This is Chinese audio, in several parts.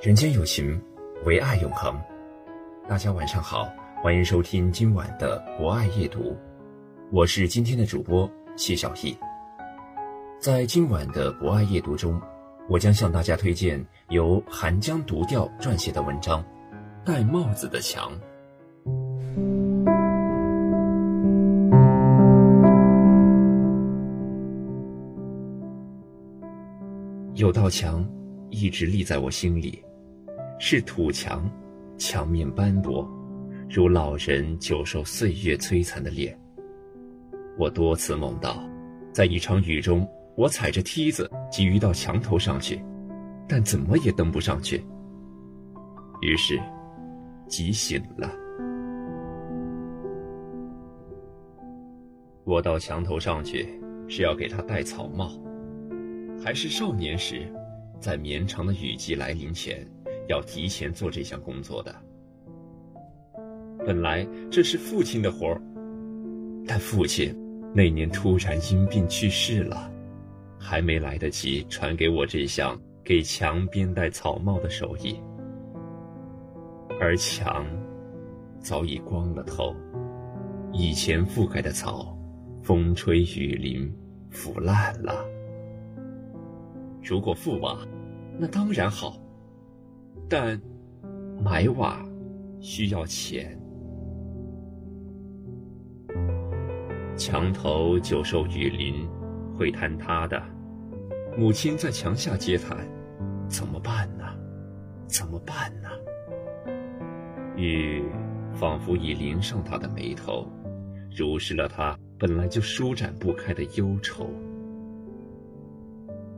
人间有情，唯爱永恒。大家晚上好，欢迎收听今晚的博爱夜读，我是今天的主播谢小艺。在今晚的博爱夜读中，我将向大家推荐由寒江独钓撰写的文章《戴帽子的墙》。有道墙一直立在我心里。是土墙，墙面斑驳，如老人久受岁月摧残的脸。我多次梦到，在一场雨中，我踩着梯子急于到墙头上去，但怎么也登不上去。于是，急醒了。我到墙头上去，是要给他戴草帽，还是少年时，在绵长的雨季来临前？要提前做这项工作的。本来这是父亲的活儿，但父亲那年突然因病去世了，还没来得及传给我这项给墙边戴草帽的手艺。而墙早已光了头，以前覆盖的草，风吹雨淋腐烂了。如果覆瓦，那当然好。但买瓦需要钱，墙头久受雨淋，会坍塌的。母亲在墙下接毯，怎么办呢？怎么办呢？雨仿佛已淋上他的眉头，濡湿了他本来就舒展不开的忧愁。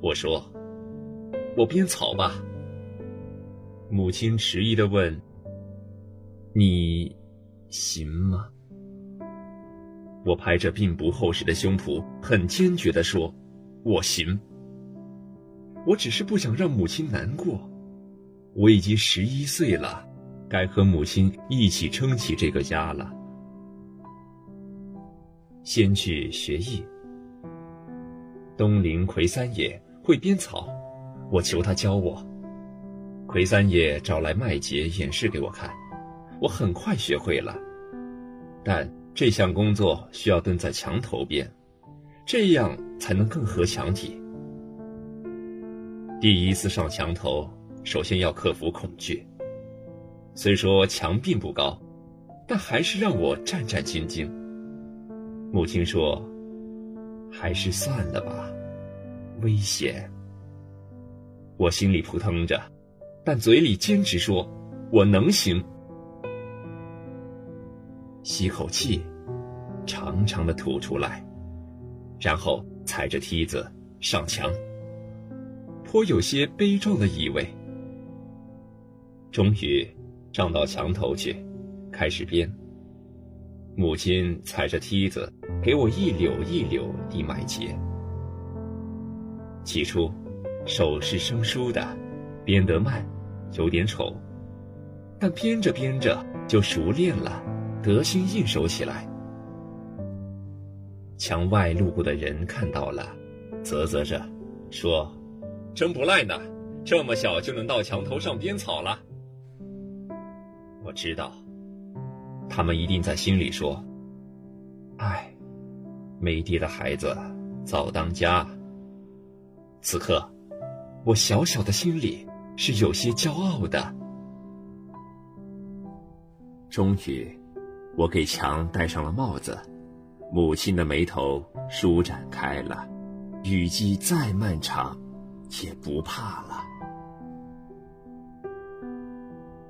我说：“我编草吧。”母亲迟疑的问：“你行吗？”我拍着并不厚实的胸脯，很坚决的说：“我行。”我只是不想让母亲难过。我已经十一岁了，该和母亲一起撑起这个家了。先去学艺。东林魁三爷会编草，我求他教我。魁三爷找来麦秸演示给我看，我很快学会了。但这项工作需要蹲在墙头边，这样才能更合墙体。第一次上墙头，首先要克服恐惧。虽说墙并不高，但还是让我战战兢兢。母亲说：“还是算了吧，危险。”我心里扑腾着。但嘴里坚持说：“我能行。”吸口气，长长的吐出来，然后踩着梯子上墙，颇有些悲壮的意味。终于上到墙头去，开始编。母亲踩着梯子给我一绺一绺地买结。起初，手是生疏的，编得慢。有点丑，但编着编着就熟练了，得心应手起来。墙外路过的人看到了，啧啧着，说：“真不赖呢，这么小就能到墙头上编草了。”我知道，他们一定在心里说：“唉，没爹的孩子早当家。”此刻，我小小的心里。是有些骄傲的。终于，我给墙戴上了帽子，母亲的眉头舒展开了，雨季再漫长，也不怕了。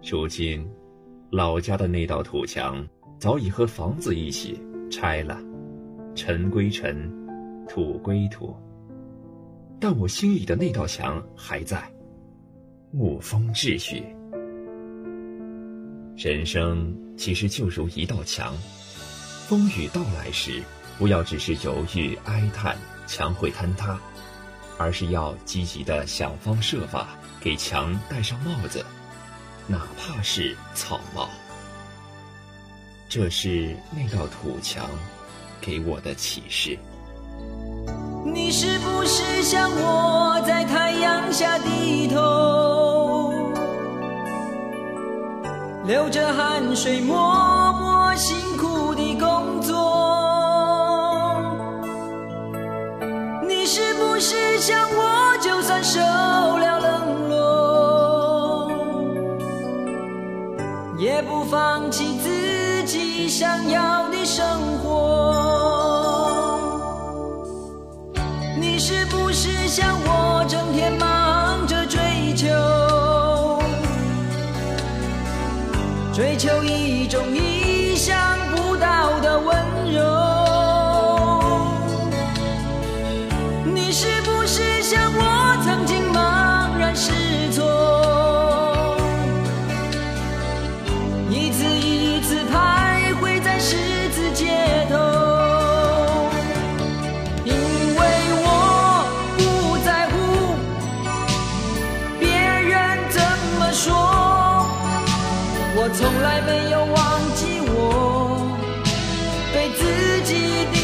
如今，老家的那道土墙早已和房子一起拆了，尘归尘，土归土。但我心里的那道墙还在，沐风秩序。人生其实就如一道墙，风雨到来时，不要只是犹豫哀叹墙会坍塌，而是要积极的想方设法给墙戴上帽子，哪怕是草帽。这是那道土墙给我的启示。你是不是像我在太阳下低头，流着汗水默默辛苦的工作？你是不是像我，就算受了冷落，也不放弃自己想要是不是像我整天忙着追求，追求一种我从来没有忘记我对自己的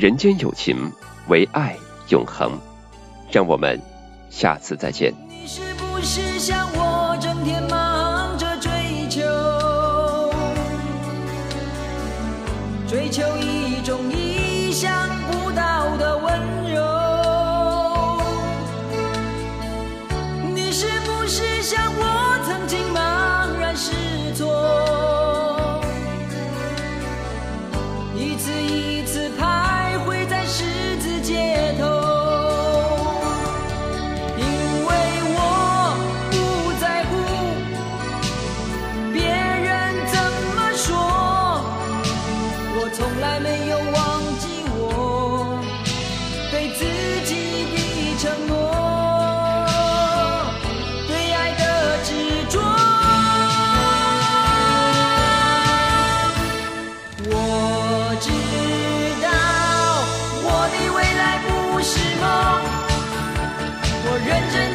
人间有情唯爱永恒。让我们下次再见。你是不是像我整天忙着追求？追求一种意想不到的温柔。你是我知道我的未来不是梦。我认真